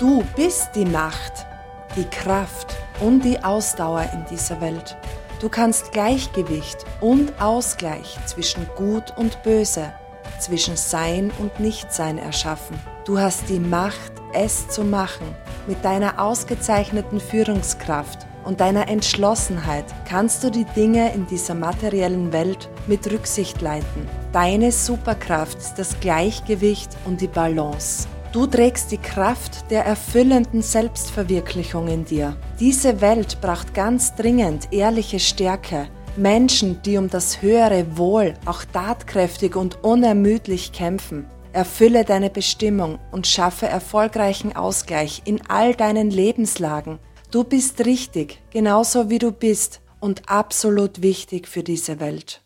Du bist die Macht, die Kraft und die Ausdauer in dieser Welt. Du kannst Gleichgewicht und Ausgleich zwischen Gut und Böse, zwischen Sein und Nichtsein erschaffen. Du hast die Macht, es zu machen. Mit deiner ausgezeichneten Führungskraft und deiner Entschlossenheit kannst du die Dinge in dieser materiellen Welt mit Rücksicht leiten. Deine Superkraft ist das Gleichgewicht und die Balance. Du trägst die Kraft der erfüllenden Selbstverwirklichung in dir. Diese Welt braucht ganz dringend ehrliche Stärke. Menschen, die um das höhere Wohl auch tatkräftig und unermüdlich kämpfen. Erfülle deine Bestimmung und schaffe erfolgreichen Ausgleich in all deinen Lebenslagen. Du bist richtig, genauso wie du bist und absolut wichtig für diese Welt.